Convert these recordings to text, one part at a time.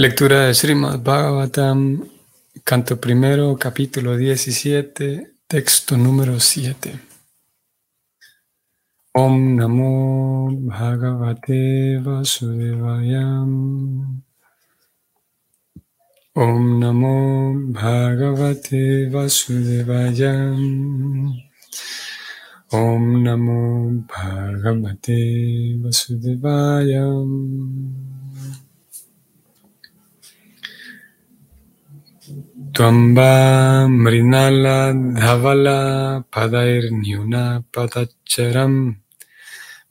Lectura de Srimad Bhagavatam, canto primero, capítulo 17, texto número 7. Om Namo Bhagavate Vasudevayam. Om Namo Bhagavate Vasudevayam. Om Namo Bhagavate Vasudevayam. Twamba Mrinala Dhavala Padairnyuna Padacharam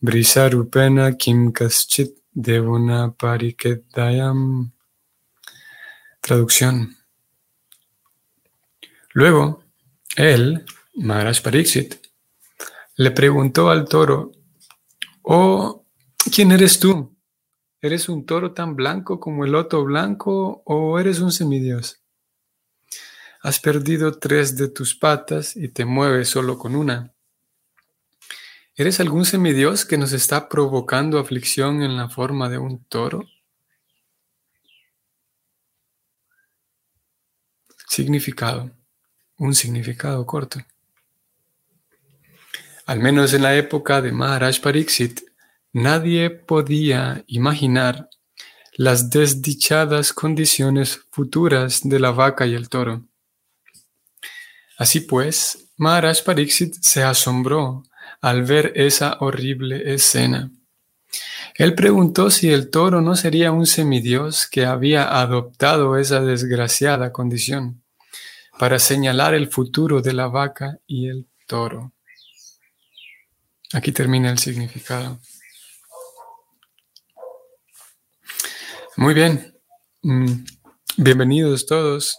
Brisarupena Kim Kaschit Devuna Parikedayam. Traducción. Luego, él, Maharaj Pariksit, le preguntó al toro, Oh, ¿quién eres tú? ¿Eres un toro tan blanco como el loto blanco o eres un semidios? Has perdido tres de tus patas y te mueves solo con una. ¿Eres algún semidios que nos está provocando aflicción en la forma de un toro? Significado. Un significado corto. Al menos en la época de Maharaj Pariksit, nadie podía imaginar las desdichadas condiciones futuras de la vaca y el toro. Así pues, Maharaj Pariksit se asombró al ver esa horrible escena. Él preguntó si el toro no sería un semidios que había adoptado esa desgraciada condición para señalar el futuro de la vaca y el toro. Aquí termina el significado. Muy bien. Mm, bienvenidos todos.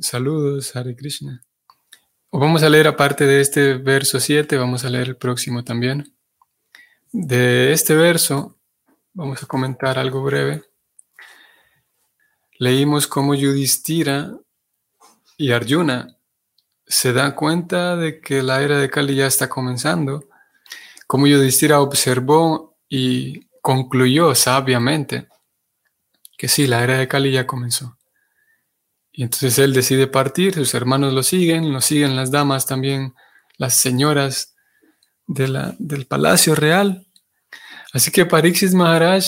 Saludos, Hare Krishna. Vamos a leer aparte de este verso 7, vamos a leer el próximo también. De este verso vamos a comentar algo breve. Leímos cómo Yudhishthira y Arjuna se dan cuenta de que la era de Kali ya está comenzando. Cómo Yudhishthira observó y concluyó sabiamente que sí, la era de Kali ya comenzó. Y entonces él decide partir, sus hermanos lo siguen, lo siguen las damas también, las señoras del palacio real. Así que Pariksit Maharaj,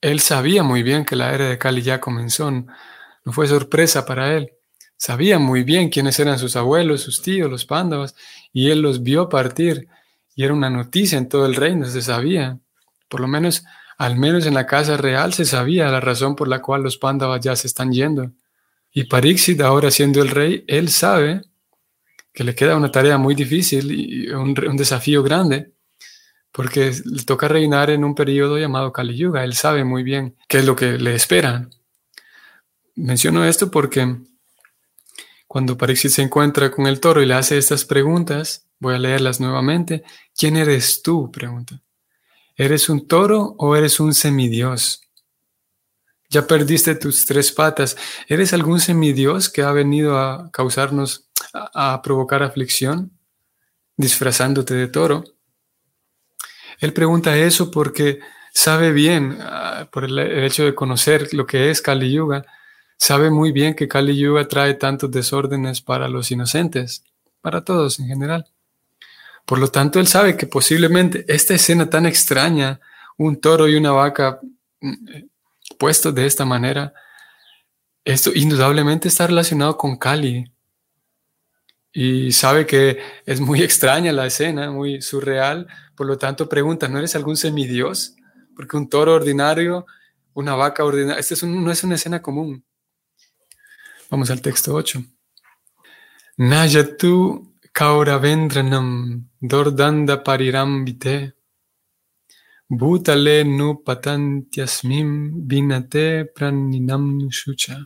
él sabía muy bien que la era de Kali ya comenzó, no fue sorpresa para él. Sabía muy bien quiénes eran sus abuelos, sus tíos, los pándavas, y él los vio partir. Y era una noticia en todo el reino, se sabía. Por lo menos al menos en la casa real se sabía la razón por la cual los Pándavas ya se están yendo. Y Pariksit, ahora siendo el rey, él sabe que le queda una tarea muy difícil y un, desafío grande, porque le toca reinar en un periodo llamado Kali Yuga. Él sabe muy bien qué es lo que le espera. Menciono esto porque cuando Pariksit se encuentra con el toro y le hace estas preguntas, voy a leerlas nuevamente. ¿Quién eres tú? Pregunta. ¿Eres un toro o eres un semidios? Ya perdiste tus tres patas. ¿Eres algún semidios que ha venido a causarnos, a, provocar aflicción, disfrazándote de toro? Él pregunta eso porque sabe bien, ah, por el, hecho de conocer lo que es Kali Yuga, sabe muy bien que Kali Yuga trae tantos desórdenes para los inocentes, para todos en general. Por lo tanto, él sabe que posiblemente esta escena tan extraña, un toro y una vaca mm, eh, puestos de esta manera, esto indudablemente está relacionado con Kali. Y sabe que es muy extraña la escena, muy surreal. Por lo tanto, pregunta, ¿no eres algún semidios? Porque un toro ordinario, una vaca ordinaria, esta no es una escena común. Vamos al texto 8. Nayatu Dordanda Parirambite Bhutale nu patantiasmim vinate praninam shucha.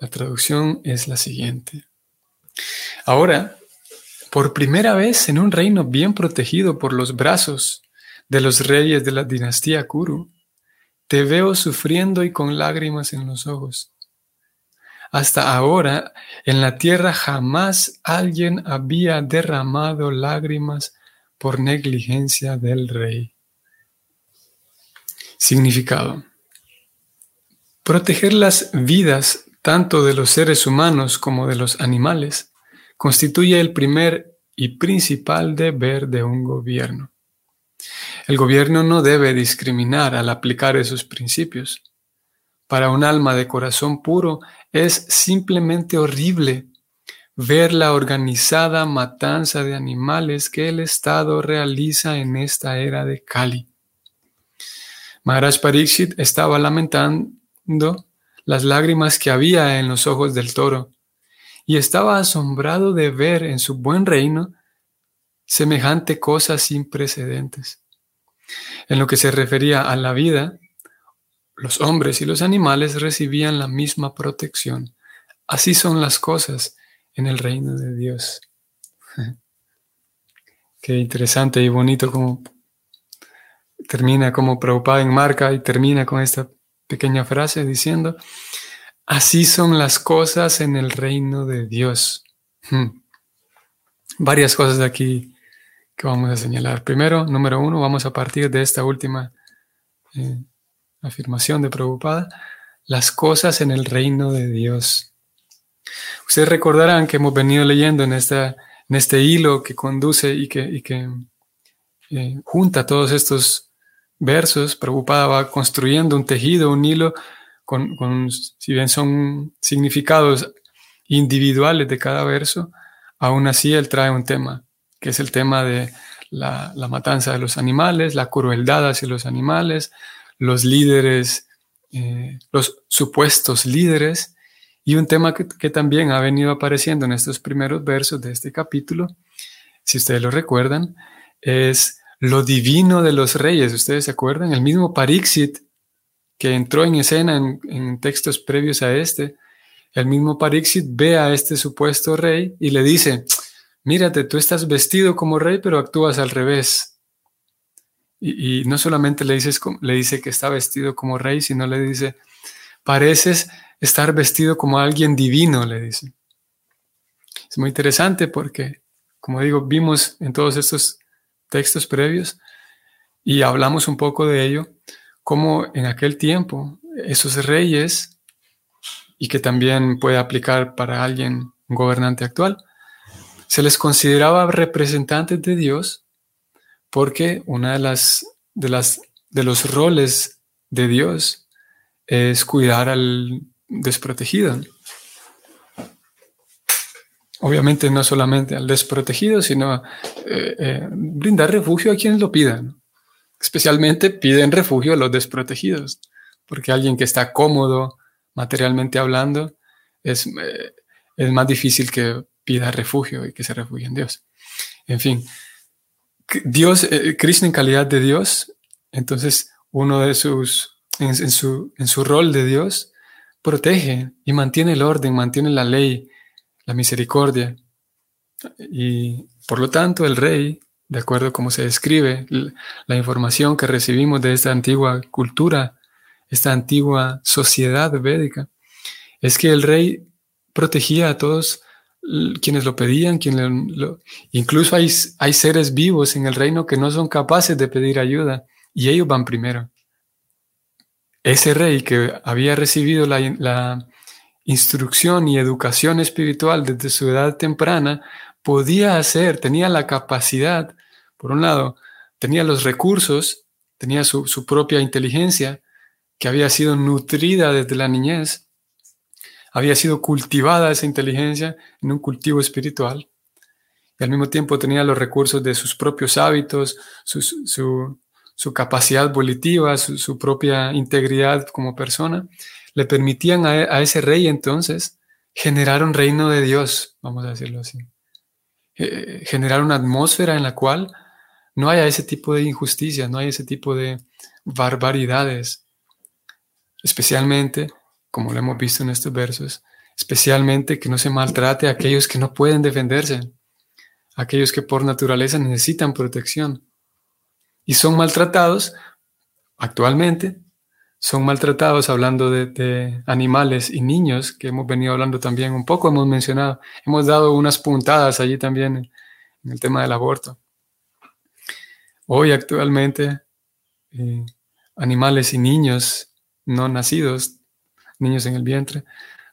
La traducción es la siguiente. Ahora, por primera vez en un reino bien protegido por los brazos de los reyes de la dinastía Kuru, te veo sufriendo y con lágrimas en los ojos. Hasta ahora en la tierra jamás alguien había derramado lágrimas por negligencia del rey. Significado. Proteger las vidas tanto de los seres humanos como de los animales constituye el primer y principal deber de un gobierno. El gobierno no debe discriminar al aplicar esos principios. Para un alma de corazón puro es simplemente horrible ver la organizada matanza de animales que el Estado realiza en esta era de Kali. Maharaj Pariksit estaba lamentando las lágrimas que había en los ojos del toro y estaba asombrado de ver en su buen reino semejante cosa sin precedentes. En lo que se refería a la vida, los hombres y los animales recibían la misma protección. Así son las cosas en el reino de Dios. Qué interesante y bonito como termina como Prabhupada en marca y termina con esta pequeña frase diciendo, así son las cosas en el reino de Dios. Hmm. Varias cosas de aquí que vamos a señalar. Primero, número uno, vamos a partir de esta última eh, afirmación de Prabhupada, las cosas en el reino de Dios. Ustedes recordarán que hemos venido leyendo en, esta, en este hilo que conduce y que, que eh, junta todos estos versos, Prabhupada va construyendo un tejido, un hilo, con, si bien son significados individuales de cada verso, aún así él trae un tema, que es el tema de la, matanza de los animales, la crueldad hacia los animales, los líderes, eh, los supuestos líderes, y un tema que, también ha venido apareciendo en estos primeros versos de este capítulo, si ustedes lo recuerdan, es lo divino de los reyes. ¿Ustedes se acuerdan? El mismo Parixit que entró en escena en, textos previos a este, el mismo Parixit ve a este supuesto rey y le dice, mírate, tú estás vestido como rey, pero actúas al revés. Y, no solamente le, dices, le dice que está vestido como rey, sino le dice, pareces estar vestido como alguien divino, le dice. Es muy interesante porque, como digo, vimos en todos estos textos previos y hablamos un poco de ello, como en aquel tiempo esos reyes, y que también puede aplicar para alguien, gobernante actual, se les consideraba representantes de Dios porque una de las de las de los roles de Dios es cuidar al desprotegido. Obviamente no solamente al desprotegido, sino eh, eh, brindar refugio a quienes lo pidan. Especialmente piden refugio a los desprotegidos, porque alguien que está cómodo materialmente hablando es, eh, es más difícil que pida refugio y que se refugie en Dios. En fin, Dios, Krishna en calidad de Dios, entonces uno de sus, en, su, en su rol de Dios, protege y mantiene el orden, mantiene la ley, la misericordia. Y por lo tanto el rey, de acuerdo a cómo se describe la información que recibimos de esta antigua cultura, esta antigua sociedad védica, es que el rey protegía a todos quienes lo pedían, quienes incluso hay, hay seres vivos en el reino que no son capaces de pedir ayuda y ellos van primero. Ese rey que había recibido la, la instrucción y educación espiritual desde su edad temprana, podía hacer, tenía la capacidad, por un lado, tenía los recursos, tenía su, propia inteligencia, que había sido nutrida desde la niñez, había sido cultivada esa inteligencia en un cultivo espiritual, y al mismo tiempo tenía los recursos de sus propios hábitos, su, capacidad volitiva, su propia integridad como persona, le permitían a, ese rey entonces generar un reino de Dios, vamos a decirlo así. Eh, generar una atmósfera en la cual no haya ese tipo de injusticias, no haya ese tipo de barbaridades. Especialmente, como lo hemos visto en estos versos, especialmente que no se maltrate a aquellos que no pueden defenderse, aquellos que por naturaleza necesitan protección y son maltratados actualmente son maltratados, hablando de, animales y niños, que hemos venido hablando también un poco, hemos mencionado, hemos dado unas puntadas allí también en, el tema del aborto. Hoy actualmente, eh, animales y niños no nacidos niños en el vientre,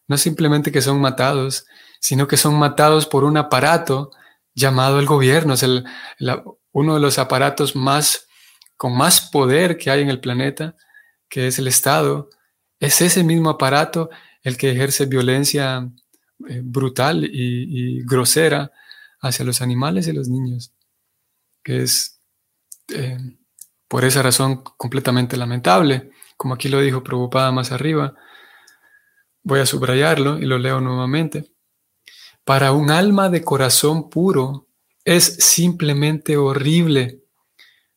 no simplemente que son matados, sino que son matados por un aparato llamado el gobierno. Es el, uno de los aparatos más, con más poder que hay en el planeta, que es el Estado. Es ese mismo aparato el que ejerce violencia eh, brutal y, grosera hacia los animales y los niños, que es eh, por esa razón completamente lamentable, como aquí lo dijo preocupada más arriba. Voy a subrayarlo y lo leo nuevamente. Para un alma de corazón puro es simplemente horrible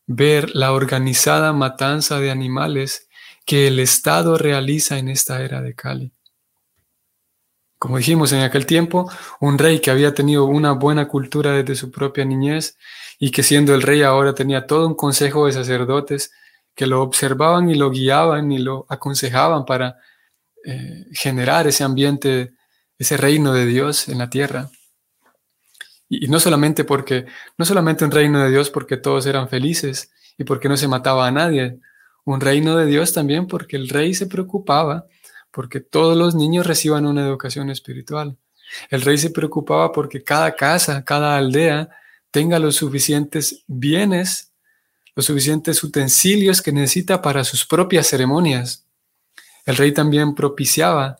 ver la organizada matanza de animales que el Estado realiza en esta era de Cali. Como dijimos en aquel tiempo, un rey que había tenido una buena cultura desde su propia niñez y que siendo el rey ahora tenía todo un consejo de sacerdotes que lo observaban y lo guiaban y lo aconsejaban para eh, generar ese ambiente ese reino de Dios en la tierra. Y, no solamente porque, no solamente un reino de Dios porque todos eran felices y porque no se mataba a nadie, un reino de Dios también porque el rey se preocupaba porque todos los niños reciban una educación espiritual. El rey se preocupaba porque cada casa, cada aldea tenga los suficientes bienes, los suficientes utensilios que necesita para sus propias ceremonias. El rey también propiciaba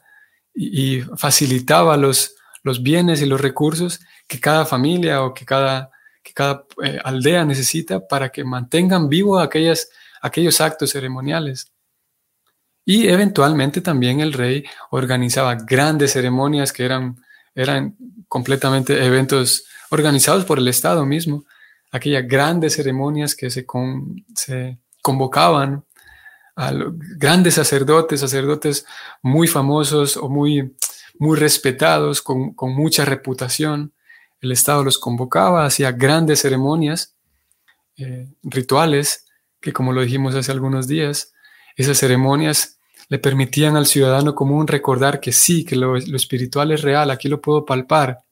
y, facilitaba los, los bienes y los recursos que cada familia o que cada, que cada eh, aldea necesita para que mantengan vivos aquellas, aquellos actos ceremoniales. Y eventualmente también el rey organizaba grandes ceremonias que eran, eran completamente eventos organizados por el Estado mismo, aquellas grandes ceremonias que se, se convocaban a grandes sacerdotes, sacerdotes muy famosos o muy, muy respetados, con, mucha reputación. El Estado los convocaba, hacía grandes ceremonias, eh, rituales, que como lo dijimos hace algunos días, esas ceremonias le permitían al ciudadano común recordar que sí, que lo, espiritual es real, aquí lo puedo palpar,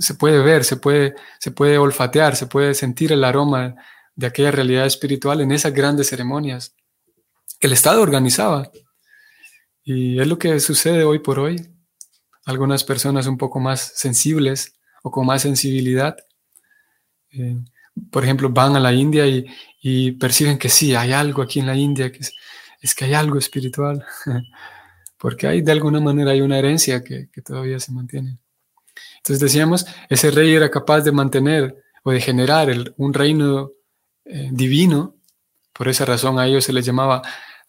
se puede ver, se puede, se puede olfatear, se puede sentir el aroma de aquella realidad espiritual en esas grandes ceremonias el Estado organizaba. Y es lo que sucede hoy por hoy. Algunas personas un poco más sensibles o con más sensibilidad, eh, por ejemplo, van a la India y, perciben que sí, hay algo aquí en la India, que es, que hay algo espiritual, porque hay de alguna manera hay una herencia que, todavía se mantiene. Entonces decíamos, ese rey era capaz de mantener o de generar un reino eh, divino por esa razón a ellos se les llamaba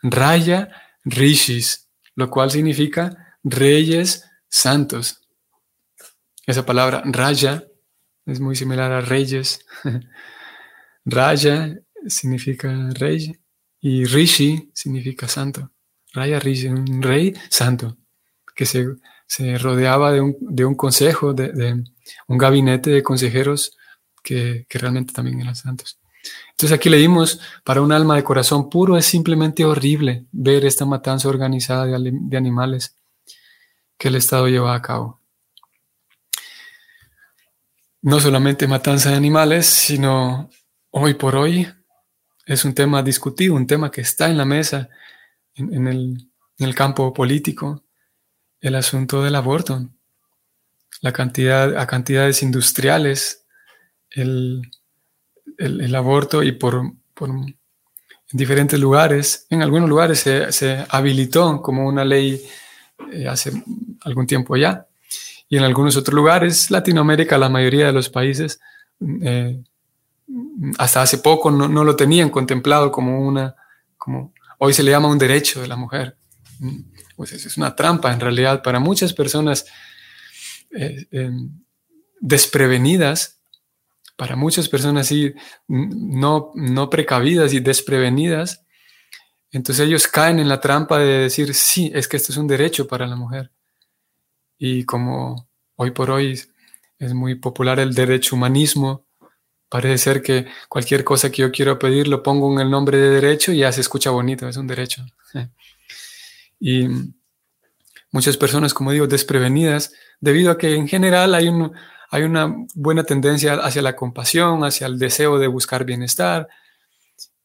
Raya Rishis, lo cual significa reyes santos. Esa palabra Raya es muy similar a reyes. Raya significa rey y Rishi significa santo. Raya Rishi, un rey santo que se, rodeaba de un, consejo, de, un gabinete de consejeros que realmente también eran santos. Entonces aquí leímos, para un alma de corazón puro es simplemente horrible ver esta matanza organizada de, animales que el Estado lleva a cabo. No solamente matanza de animales, sino hoy por hoy es un tema discutido, un tema que está en la mesa en, el, en el campo político, el asunto del aborto, la cantidad, a cantidades industriales, el, el, aborto y por, en diferentes lugares, en algunos lugares se, habilitó como una ley eh, hace algún tiempo ya, y en algunos otros lugares, Latinoamérica, la mayoría de los países, eh, hasta hace poco no, lo tenían contemplado como una, como hoy se le llama un derecho de la mujer. Pues es una trampa en realidad para muchas personas eh, desprevenidas para muchas personas así no, no precavidas y desprevenidas, entonces ellos caen en la trampa de decir, sí, es que esto es un derecho para la mujer. Y como hoy por hoy es muy popular el derecho humanismo, parece ser que cualquier cosa que yo quiero pedir lo pongo en el nombre de derecho y ya se escucha bonito, es un derecho. Y muchas personas, como digo, desprevenidas, debido a que en general hay un, hay una buena tendencia hacia la compasión, hacia el deseo de buscar bienestar,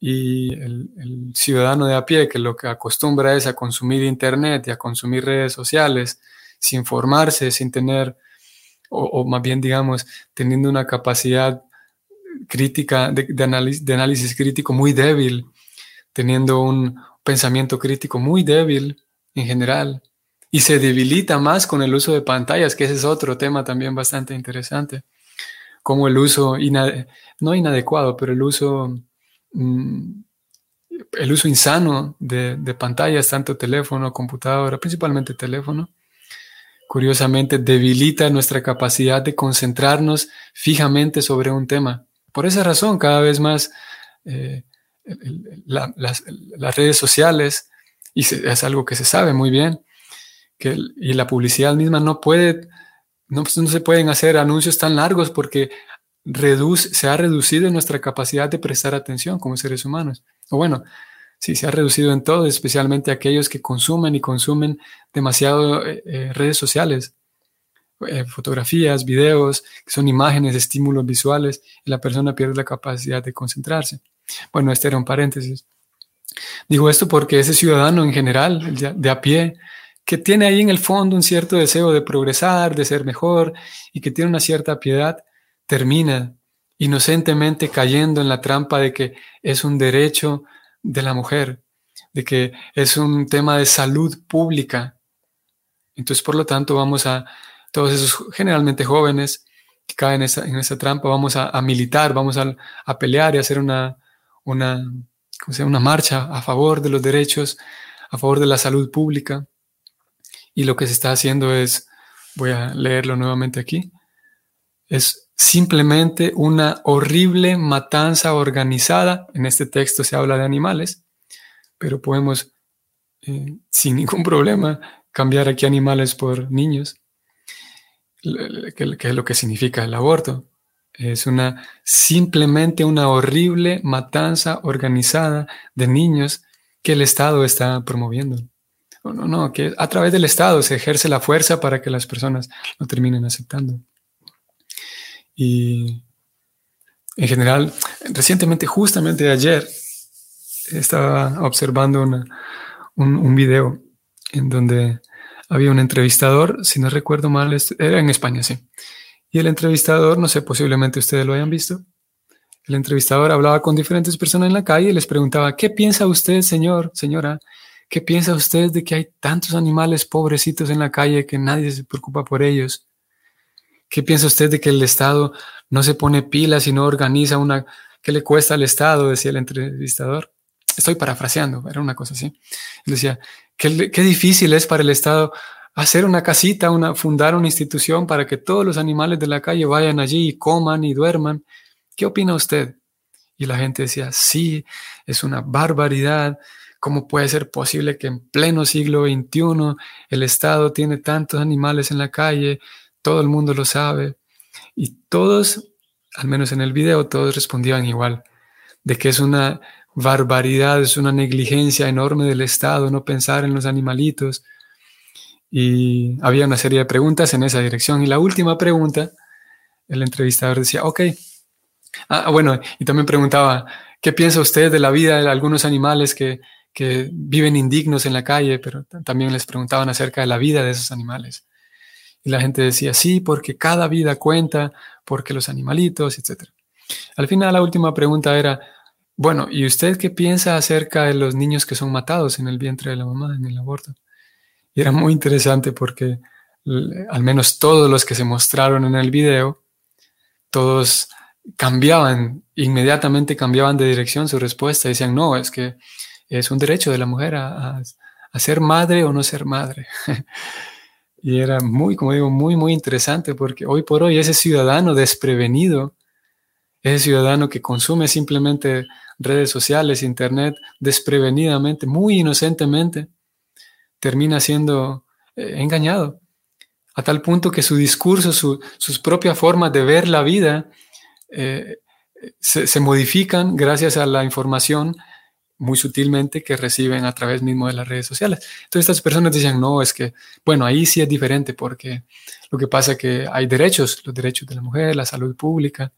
y el, ciudadano de a pie que lo que acostumbra es a consumir internet y a consumir redes sociales sin formarse, sin tener, o, más bien digamos, teniendo una capacidad crítica, de, análisis, de análisis crítico muy débil, teniendo un pensamiento crítico muy débil en general, y se debilita más con el uso de pantallas, que ese es otro tema también bastante interesante, como el uso, no inadecuado, pero el uso Mm, el uso insano de, pantallas, tanto teléfono, computadora, principalmente teléfono, curiosamente debilita nuestra capacidad de concentrarnos fijamente sobre un tema. Por esa razón, cada vez más eh, las, redes sociales, y es algo que se sabe muy bien, que, y la publicidad misma no puede, no, no se pueden hacer anuncios tan largos porque reduce, se ha reducido nuestra capacidad de prestar atención como seres humanos. O bueno, sí, se ha reducido en todo, especialmente aquellos que consumen y consumen demasiado eh, eh, redes sociales, eh, fotografías, videos, que son imágenes, estímulos visuales, y la persona pierde la capacidad de concentrarse. Bueno, este era un paréntesis. Digo esto porque ese ciudadano en general, de a pie, que tiene ahí en el fondo un cierto deseo de progresar, de ser mejor y que tiene una cierta piedad, termina inocentemente cayendo en la trampa de que es un derecho de la mujer, de que es un tema de salud pública. Entonces, por lo tanto, vamos a, todos esos generalmente jóvenes que caen en esa, trampa, vamos a, militar, vamos a, pelear y hacer una, una, una marcha a favor de los derechos, a favor de la salud pública. Y lo que se está haciendo es, voy a leerlo nuevamente aquí, es simplemente una horrible matanza organizada. En este texto se habla de animales, pero podemos eh, sin ningún problema cambiar aquí animales por niños, que, es lo que significa el aborto. Es una simplemente una horrible matanza organizada de niños que el Estado está promoviendo. No, no, no, que a través del Estado se ejerce la fuerza para que las personas lo terminen aceptando. Y en general, recientemente, justamente ayer, estaba observando un, un, video en donde había un entrevistador, si no recuerdo mal, era en España, sí. Y el entrevistador, no sé, posiblemente ustedes lo hayan visto, el entrevistador hablaba con diferentes personas en la calle y les preguntaba, ¿qué piensa usted, señor, señora? ¿Qué piensa usted de que hay tantos animales pobrecitos en la calle que nadie se preocupa por ellos? ¿Qué piensa usted de que el Estado no se pone pilas y no organiza una... ¿Qué le cuesta al Estado? Decía el entrevistador. Estoy parafraseando, era una cosa así. Decía, qué, qué difícil es para el Estado hacer una casita, una, fundar una institución para que todos los animales de la calle vayan allí y coman y duerman. ¿Qué opina usted? Y la gente decía, sí, es una barbaridad. ¿Cómo puede ser posible que en pleno siglo XXI el Estado tiene tantos animales en la calle? todo el mundo lo sabe. Y todos, al menos en el video, todos respondían igual, de que es una barbaridad, es una negligencia enorme del Estado no pensar en los animalitos. Y había una serie de preguntas en esa dirección. Y la última pregunta, el entrevistador decía, ok. Ah, bueno, y también preguntaba, ¿qué piensa usted de la vida de algunos animales que, que viven indignos en la calle? Pero también les preguntaban acerca de la vida de esos animales. Y la gente decía, sí, porque cada vida cuenta, porque los animalitos, etc. Al final la última pregunta era, bueno, ¿y usted qué piensa acerca de los niños que son matados en el vientre de la mamá, en el aborto? Y era muy interesante porque al menos todos los que se mostraron en el video, todos cambiaban, inmediatamente cambiaban de dirección su respuesta. Decían, no, es que es un derecho de la mujer a ser madre o no ser madre. Y era muy, como digo, muy, muy interesante porque hoy por hoy ese ciudadano desprevenido, ese ciudadano que consume simplemente redes sociales, internet, desprevenidamente, muy inocentemente, termina siendo eh, engañado. A tal punto que su discurso, sus propias formas de ver la vida eh, se, se modifican gracias a la información muy sutilmente que reciben a través mismo de las redes sociales. Entonces estas personas dicen, no, es que, bueno, ahí sí es diferente porque lo que pasa es que hay derechos, los derechos de la mujer, la salud pública.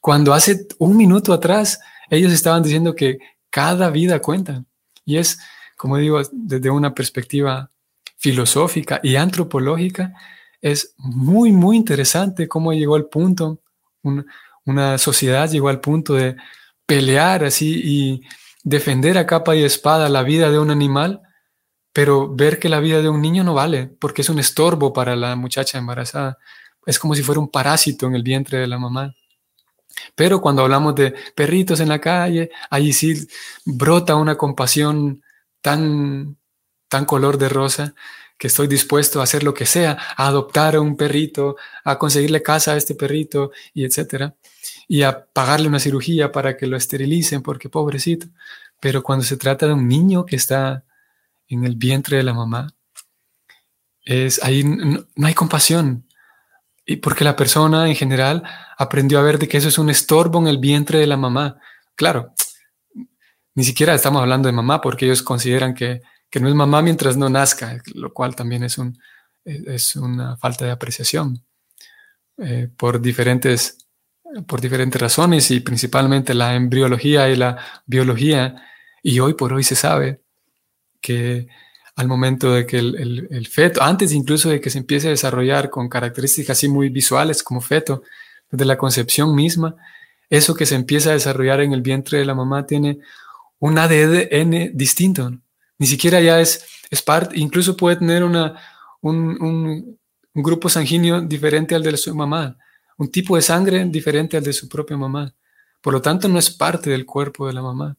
Cuando hace un minuto atrás ellos estaban diciendo que cada vida cuenta. Y es, como digo, desde una perspectiva filosófica y antropológica, es muy, muy interesante cómo llegó al punto, una sociedad llegó al punto de pelear así y defender a capa y espada la vida de un animal, pero ver que la vida de un niño no vale, porque es un estorbo para la muchacha embarazada. Es como si fuera un parásito en el vientre de la mamá. Pero cuando hablamos de perritos en la calle, ahí sí brota una compasión tan, tan color de rosa que estoy dispuesto a hacer lo que sea, a adoptar a un perrito, a conseguirle casa a este perrito y etcétera, y a pagarle una cirugía para que lo esterilicen porque pobrecito. Pero cuando se trata de un niño que está en el vientre de la mamá, es ahí no, no hay compasión, y porque la persona en general aprendió a ver de que eso es un estorbo en el vientre de la mamá. Claro, ni siquiera estamos hablando de mamá porque ellos consideran que, no es mamá mientras no nazca, lo cual también es, un, es una falta de apreciación eh, por, diferentes, por diferentes razones y principalmente la embriología y la biología. Y hoy por hoy se sabe que al momento de que el, feto, antes incluso de que se empiece a desarrollar con características así muy visuales como feto, desde la concepción misma, eso que se empieza a desarrollar en el vientre de la mamá tiene un ADN distinto. Ni siquiera ya es, es parte, incluso puede tener una, un, un, grupo sanguíneo diferente al de su mamá, un tipo de sangre diferente al de su propia mamá. Por lo tanto, no es parte del cuerpo de la mamá,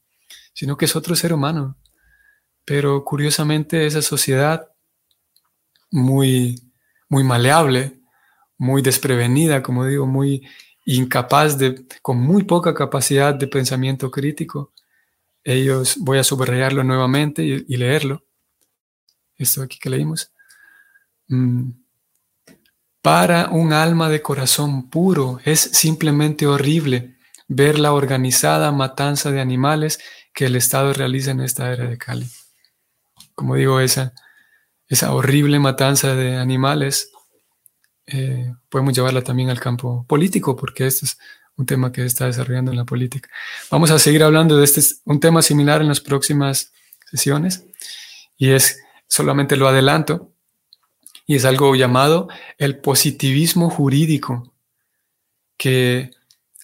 sino que es otro ser humano. Pero curiosamente esa sociedad muy, muy maleable, muy desprevenida, como digo, muy incapaz de, con muy poca capacidad de pensamiento crítico, ellos, voy a subrayarlo nuevamente y, leerlo, esto aquí que leímos, mm, para un alma de corazón puro es simplemente horrible ver la organizada matanza de animales que el Estado realiza en esta era de Cali. Como digo, esa, esa horrible matanza de animales, eh, podemos llevarla también al campo político, porque este es un tema que está desarrollando en la política. Vamos a seguir hablando de este, un tema similar en las próximas sesiones, y es, solamente lo adelanto, y es algo llamado el positivismo jurídico, que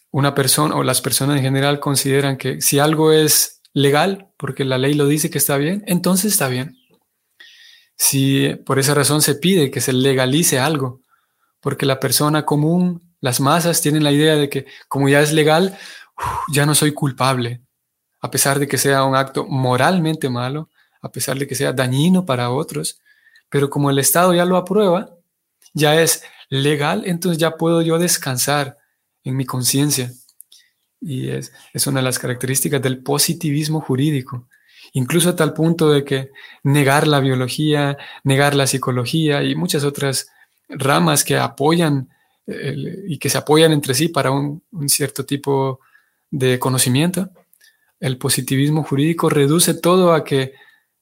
una persona o las personas en general consideran que si algo es legal, porque la ley lo dice que está bien, entonces está bien. Si por esa razón se pide que se legalice algo, porque la persona común, las masas tienen la idea de que como ya es legal, ya no soy culpable, a pesar de que sea un acto moralmente malo, a pesar de que sea dañino para otros, pero como el Estado ya lo aprueba, ya es legal, entonces ya puedo yo descansar en mi conciencia. Y es, una de las características del positivismo jurídico, incluso a tal punto de que negar la biología, negar la psicología y muchas otras ramas que apoyan y que se apoyan entre sí para un, cierto tipo de conocimiento, el positivismo jurídico reduce todo a que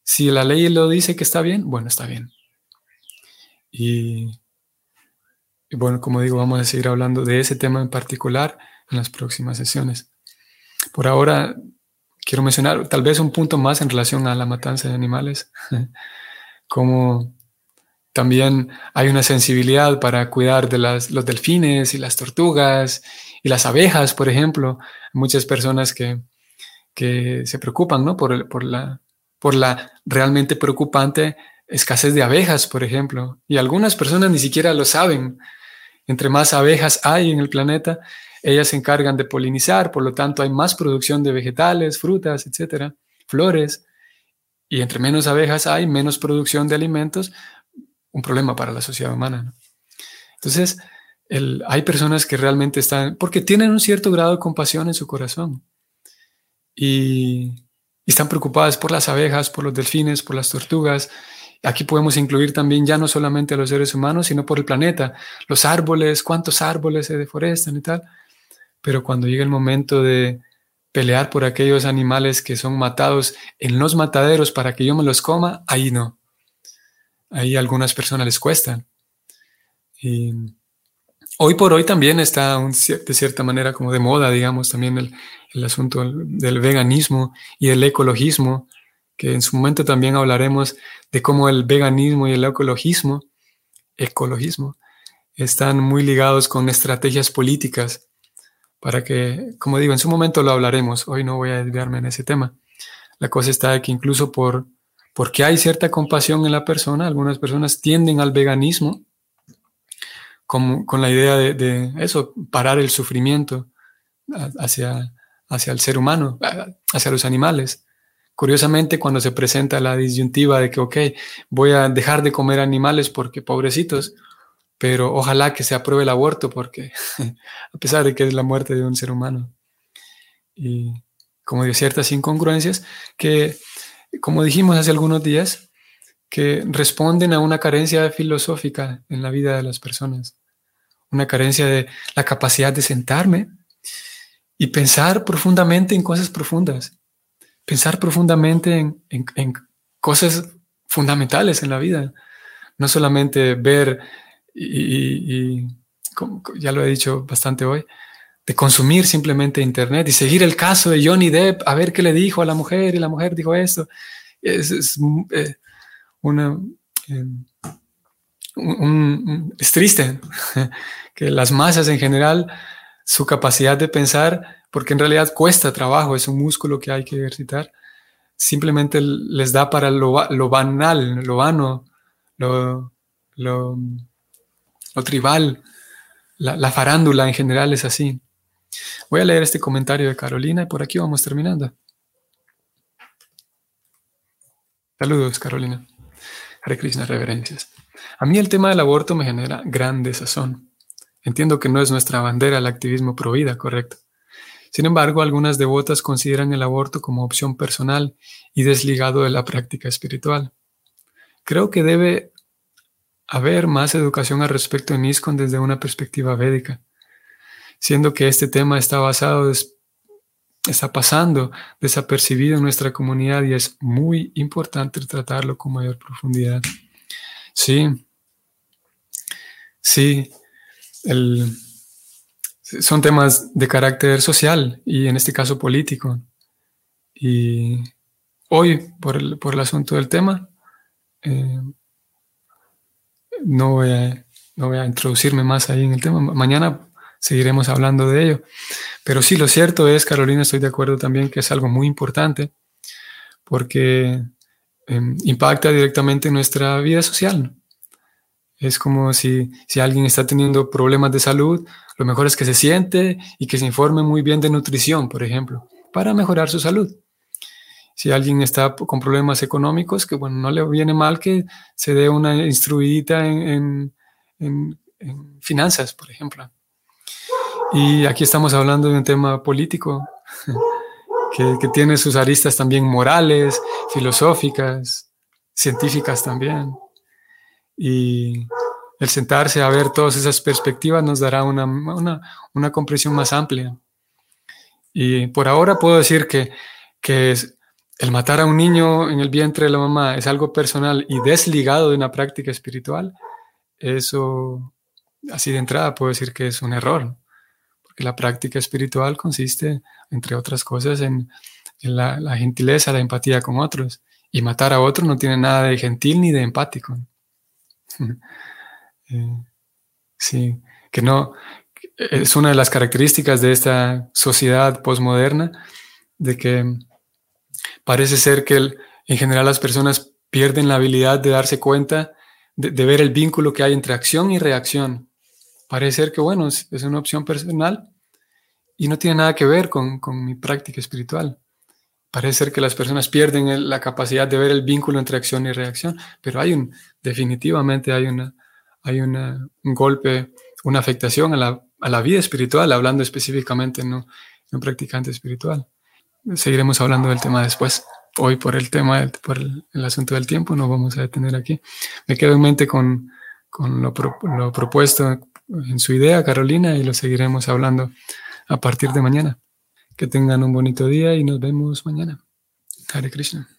si la ley lo dice que está bien, bueno, está bien. y bueno, como digo, vamos a seguir hablando de ese tema en particular en las próximas sesiones. Por ahora, quiero mencionar tal vez un punto más en relación a la matanza de animales, como también hay una sensibilidad para cuidar de las, los delfines y las tortugas y las abejas, por ejemplo. Muchas personas que, que se preocupan ¿no? por, por, la, por la realmente preocupante escasez de abejas, por ejemplo. Y algunas personas ni siquiera lo saben. Entre más abejas hay en el planeta, ellas se encargan de polinizar, por lo tanto hay más producción de vegetales, frutas, etcétera, flores. Y entre menos abejas hay, menos producción de alimentos, un problema para la sociedad humana. Entonces, hay personas que realmente están, porque tienen un cierto grado de compasión en su corazón. Y, y están preocupadas por las abejas, por los delfines, por las tortugas. Aquí podemos incluir también ya no solamente a los seres humanos, sino por el planeta, los árboles, cuántos árboles se deforestan y tal. Pero cuando llega el momento de pelear por aquellos animales que son matados en los mataderos para que yo me los coma, ahí no. Ahí a algunas personas les cuesta. Y hoy por hoy también está de cierta manera como de moda, digamos, también el, el asunto del veganismo y el ecologismo, que en su momento también hablaremos de cómo el veganismo y el ecologismo, ecologismo, están muy ligados con estrategias políticas para que, como digo, en su momento lo hablaremos, hoy no voy a desviarme en ese tema. La cosa está de que incluso por, porque hay cierta compasión en la persona, algunas personas tienden al veganismo como, con la idea de, eso, parar el sufrimiento hacia, hacia el ser humano, hacia los animales. Curiosamente, cuando se presenta la disyuntiva de que, ok, voy a dejar de comer animales porque pobrecitos, pero ojalá que se apruebe el aborto porque a pesar de que es la muerte de un ser humano. Y como de ciertas incongruencias que, como dijimos hace algunos días, que responden a una carencia filosófica en la vida de las personas, una carencia de la capacidad de sentarme y pensar profundamente en cosas profundas, pensar profundamente en, cosas fundamentales en la vida, no solamente ver y, ya lo he dicho bastante hoy, de consumir simplemente Internet y seguir el caso de Johnny Depp, a ver qué le dijo a la mujer y la mujer dijo esto. Es, es eh, una... Em, es triste que las masas en general, su capacidad de pensar, porque en realidad cuesta trabajo, es un músculo que hay que ejercitar, simplemente les da para lo, lo banal, lo vano, lo, lo lo tribal, la, farándula en general es así. Voy a leer este comentario de Carolina y por aquí vamos terminando. Saludos, Carolina. Hare Krishna, reverencias. A mí el tema del aborto me genera gran desazón. Entiendo que no es nuestra bandera el activismo pro vida, correcto. Sin embargo, algunas devotas consideran el aborto como opción personal y desligado de la práctica espiritual. Creo que debe haber más educación al respecto en ISKCON desde una perspectiva védica, siendo que este tema está basado, está pasando desapercibido en nuestra comunidad y es muy importante tratarlo con mayor profundidad. Sí, sí, son temas de carácter social y en este caso político. Y hoy, por el, por el asunto del tema, eh, no voy, a, no voy a introducirme más ahí en el tema. Mañana seguiremos hablando de ello. Pero sí, lo cierto es, Carolina, estoy de acuerdo también que es algo muy importante porque em, impacta directamente nuestra vida social. Es como si, si alguien está teniendo problemas de salud, lo mejor es que se siente y que se informe muy bien de nutrición, por ejemplo, para mejorar su salud si alguien está con problemas económicos, que bueno, no le viene mal que se dé una instruidita en, finanzas, por ejemplo. Y aquí estamos hablando de un tema político que, tiene sus aristas también morales, filosóficas, científicas también. Y el sentarse a ver todas esas perspectivas nos dará una, una, una comprensión más amplia. Y por ahora puedo decir que, que es, el matar a un niño en el vientre de la mamá es algo personal y desligado de una práctica espiritual, eso, así de entrada, puedo decir que es un error, la práctica espiritual consiste, entre otras cosas, en, la, gentileza, la empatía con otros, y matar a otro no tiene nada de gentil ni de empático. Eh, sí, que no, es una de las características de esta sociedad postmoderna, de que parece ser que en general las personas pierden la habilidad de darse cuenta, de, ver el vínculo que hay entre acción y reacción. Parece ser que, bueno, es, una opción personal y no tiene nada que ver con, mi práctica espiritual. Parece ser que las personas pierden la capacidad de ver el vínculo entre acción y reacción, pero hay un, definitivamente hay, una, hay un golpe, una afectación a la, a la vida espiritual, hablando específicamente en un practicante espiritual seguiremos hablando del tema después. Hoy por el tema, por el, asunto del tiempo, no vamos a detener aquí. Me quedo en mente con, lo, lo, propuesto en su idea, Carolina, y lo seguiremos hablando a partir de mañana. Que tengan un bonito día y nos vemos mañana. Hare Krishna.